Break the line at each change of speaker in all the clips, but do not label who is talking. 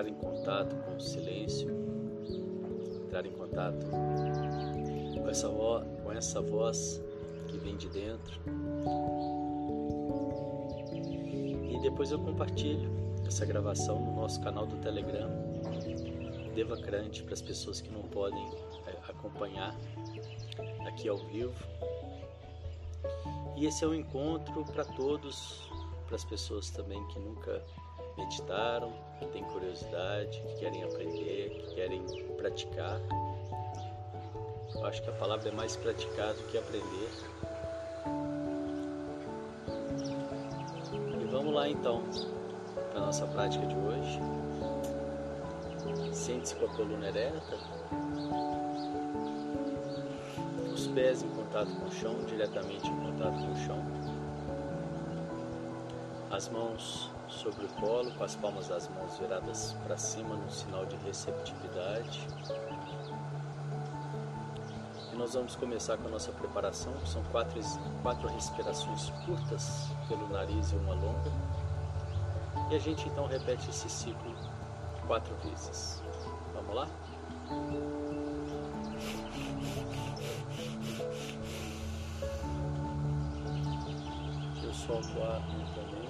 entrar em contato com o silêncio entrar em contato com essa, voz, com essa voz que vem de dentro. E depois eu compartilho essa gravação no nosso canal do Telegram, Devacrante, para as pessoas que não podem é, acompanhar aqui ao vivo. E esse é um encontro para todos, para as pessoas também que nunca meditaram, que têm curiosidade, que querem aprender, que querem praticar. Eu acho que a palavra é mais praticar do que aprender. E vamos lá então para a nossa prática de hoje. Sente-se com a coluna ereta, os pés em contato com o chão, diretamente em contato com o chão, as mãos sobre o colo, com as palmas das mãos viradas para cima, no sinal de receptividade. E nós vamos começar com a nossa preparação, são quatro, quatro respirações curtas pelo nariz e uma longa. E a gente então repete esse ciclo quatro vezes. Vamos lá? Eu solto o ar lentamente.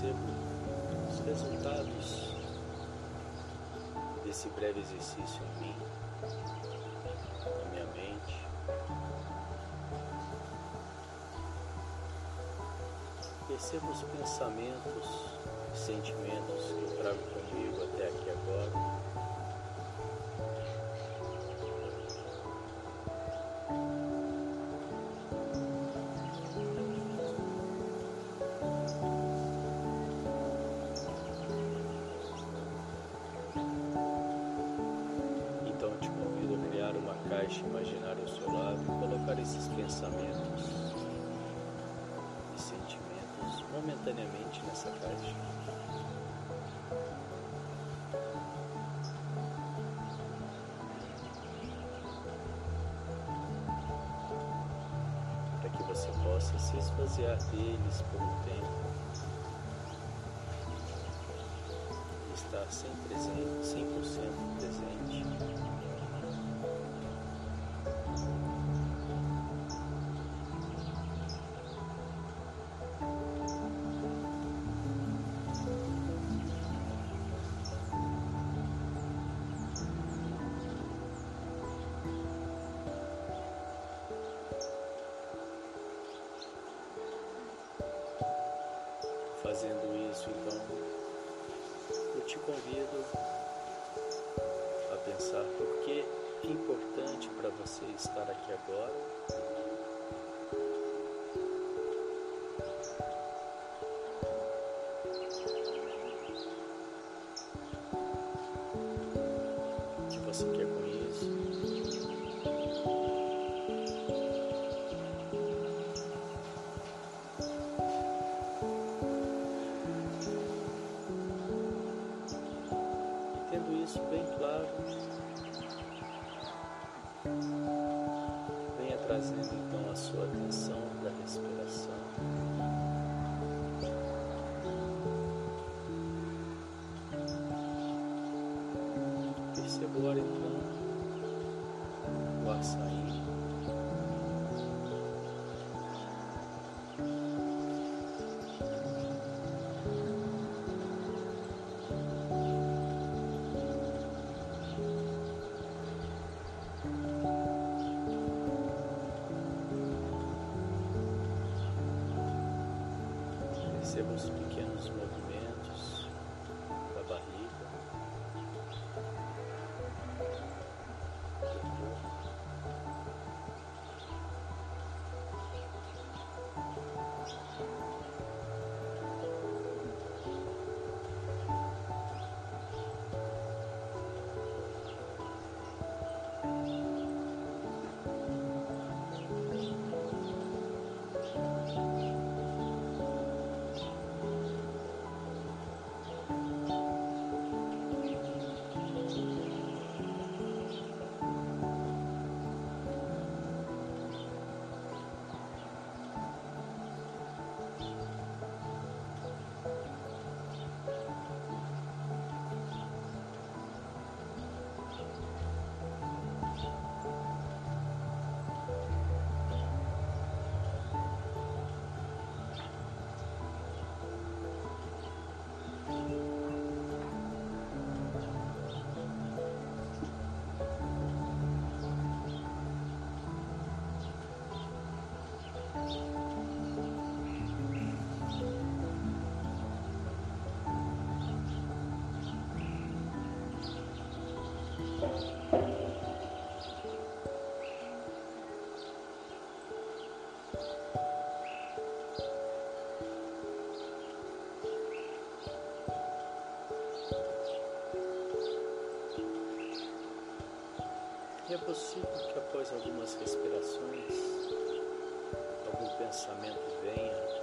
Percebo os resultados desse breve exercício em mim, na minha mente. Percebo os pensamentos sentimentos que eu trago comigo até aqui agora. Caixa imaginária ao seu lado e colocar esses pensamentos e sentimentos momentaneamente nessa caixa. Para que você possa se esvaziar deles por um tempo. Estar 100%, presente, 100% presente. fazendo isso, então eu te convido a pensar por que é importante para você estar aqui agora. trazendo então a sua atenção da respiração. Perceba agora então o açaí. sermos pequenos movimentos. E é possível que após algumas respirações, algum pensamento venha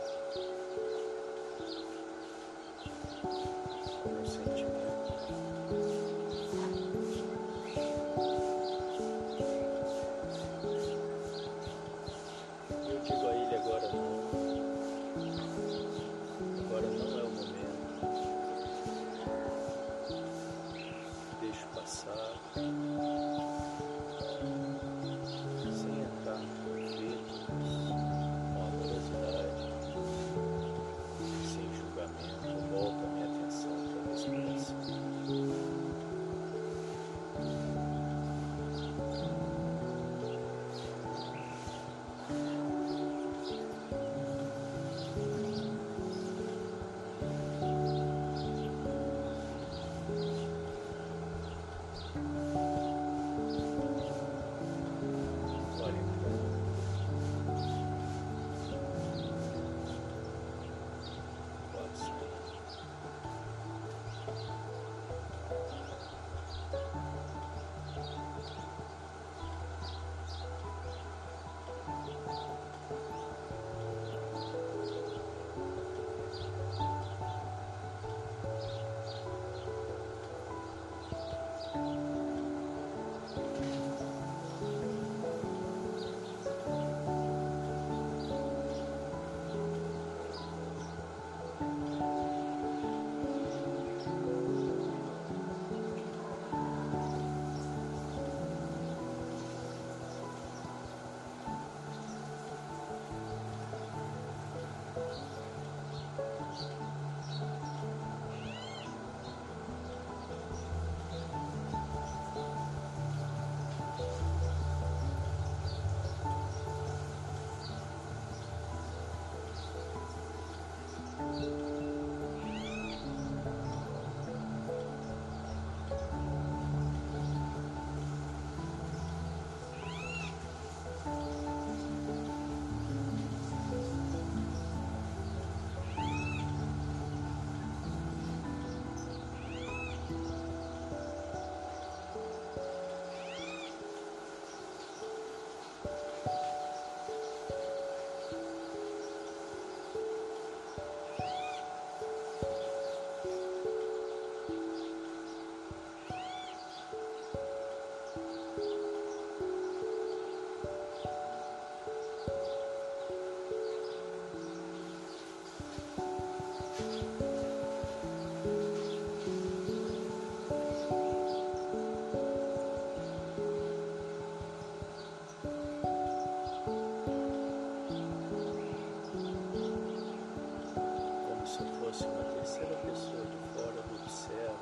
terceira pessoa de fora do observa.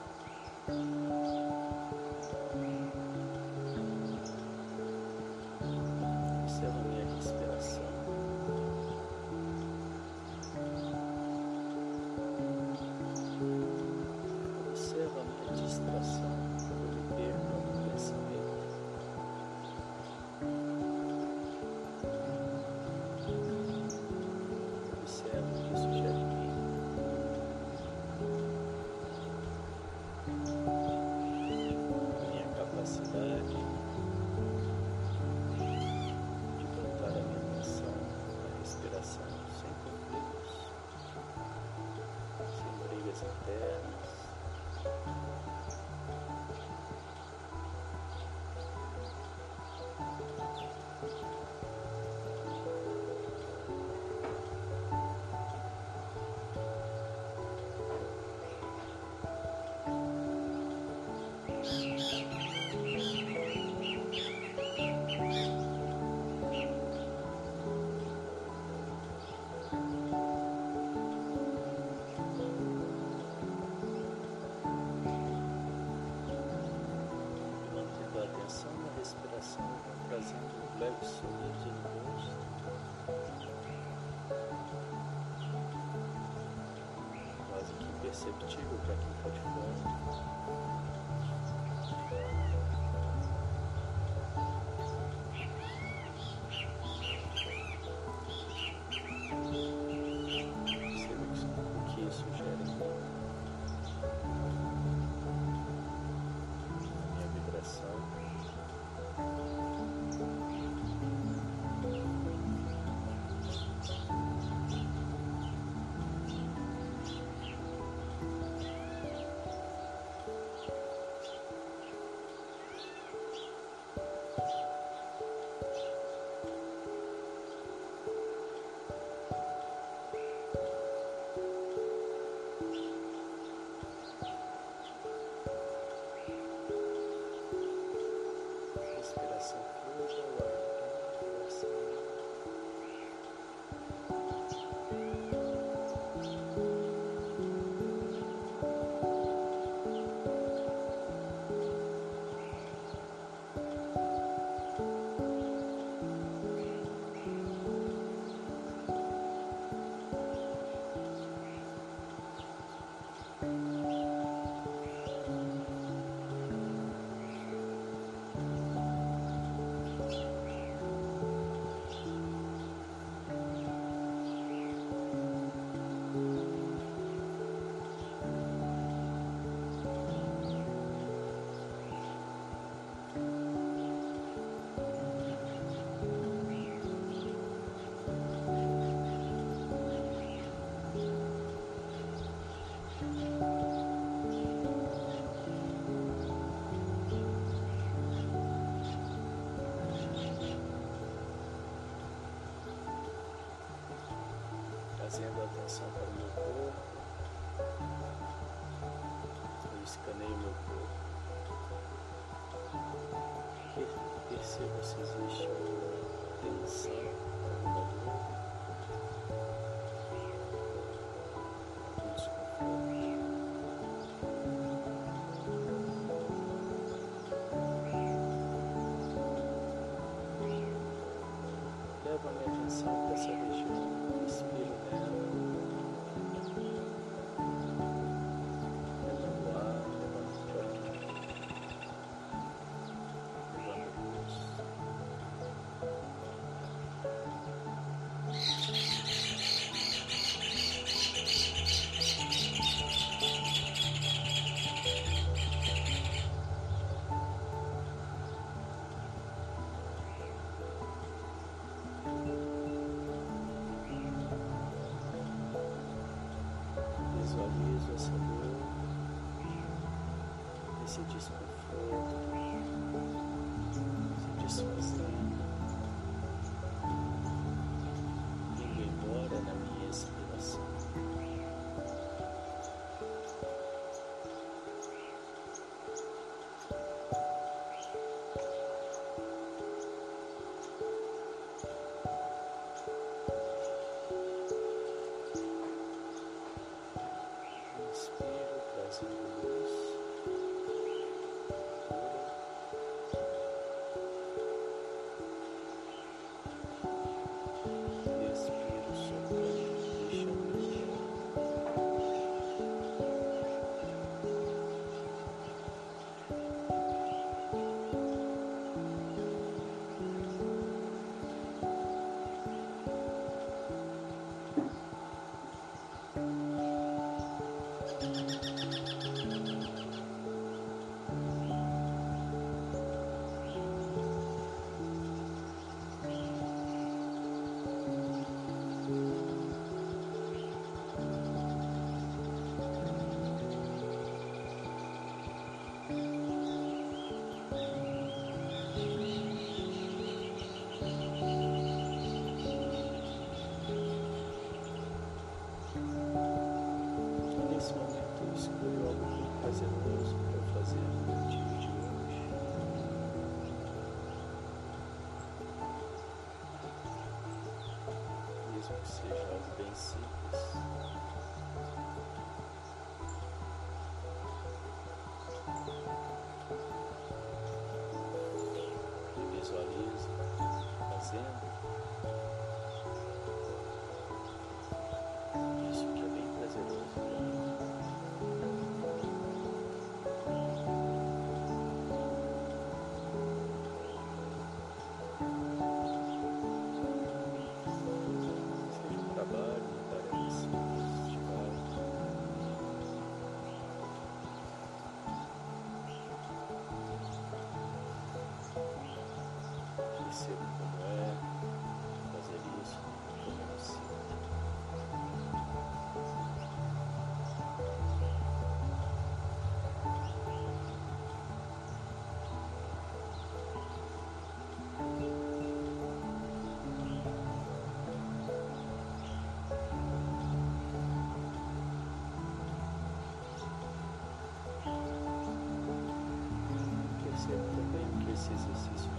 Observa é perceptível para quem está de fora. Trazendo a atenção para o meu corpo. Eu escaneio meu corpo. Perceba se existe alguma tensão, alguma dor. Leva a Seashells. isso, isso, isso.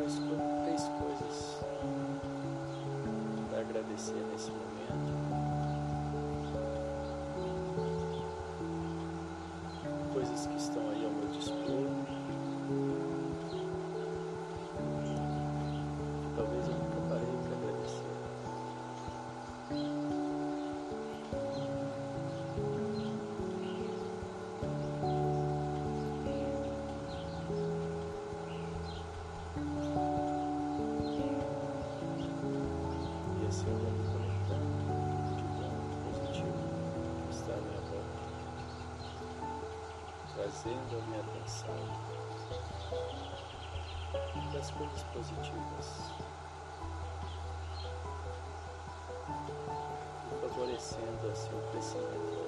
as três coisas para agradecer nesse momento. Coisas que estão aí ao meu dispor. Talvez eu trazendo a minha atenção das coisas positivas e favorecendo assim o crescimento.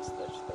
достаточно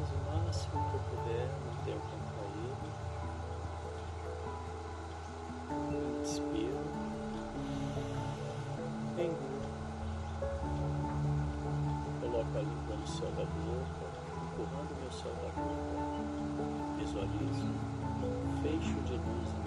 vez o máximo que eu puder, mantenha contraído. Inspiro. Engula. Coloco a língua no céu da boca, empurrando meu céu da boca. Visualizo fecho de luz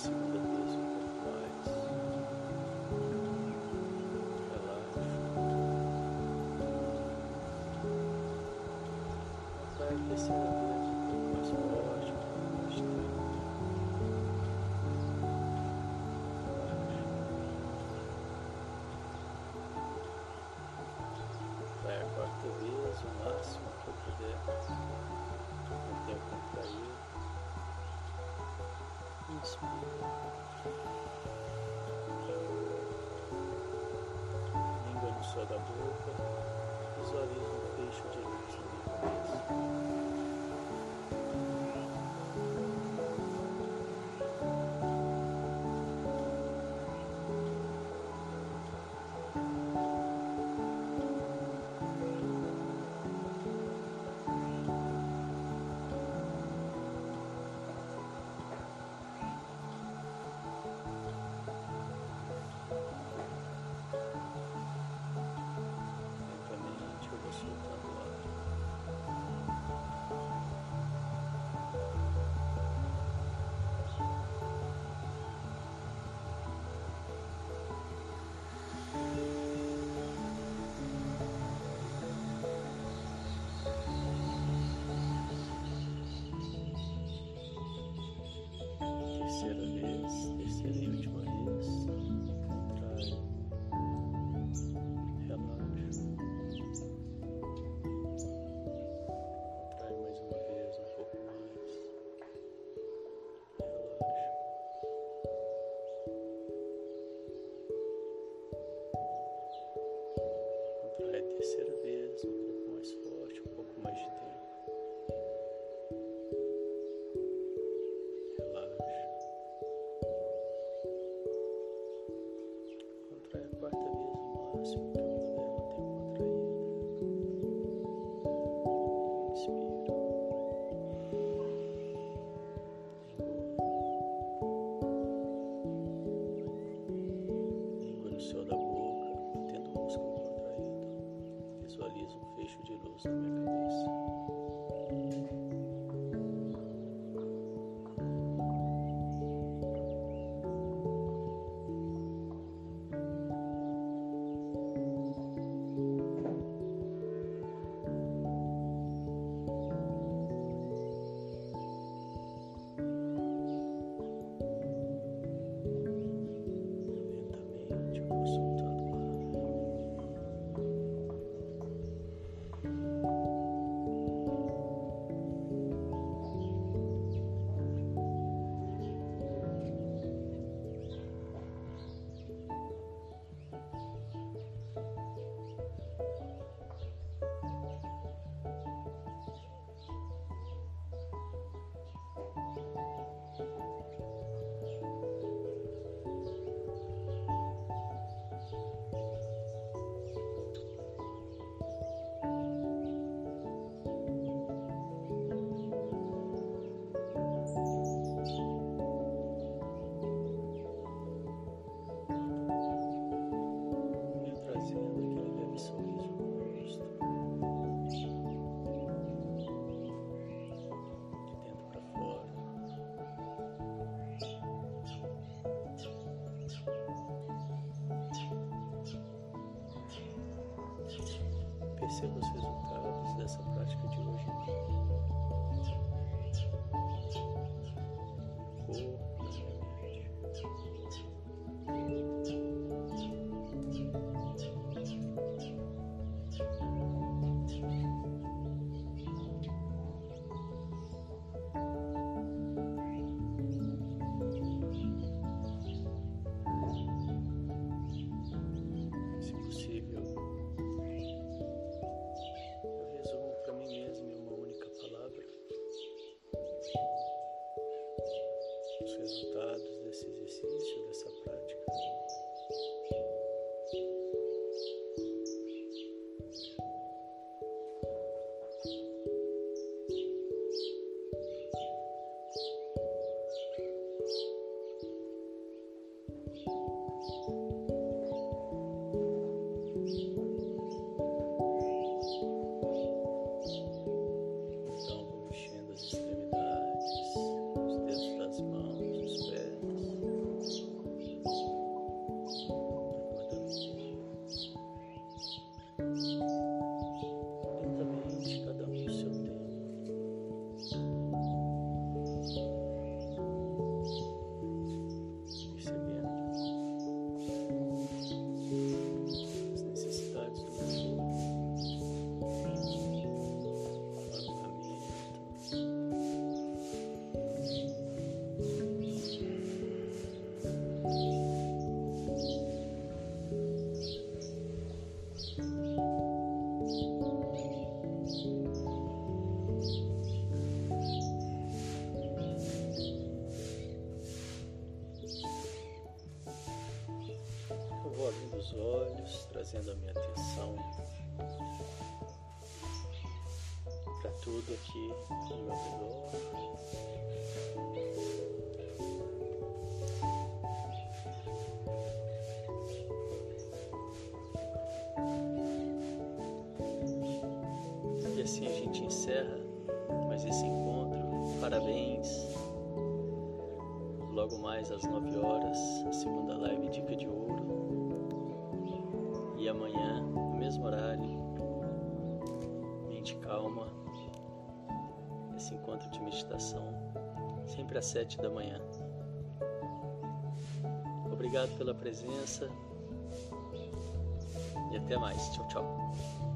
segunda Língua no próxima. perceba os seus olhos, trazendo a minha atenção para tudo aqui no meu redor. E assim a gente encerra mais esse encontro. Parabéns! Logo mais às 9 horas, a segunda live Dica de Ouro. meditação, sempre às sete da manhã. Obrigado pela presença e até mais. Tchau, tchau.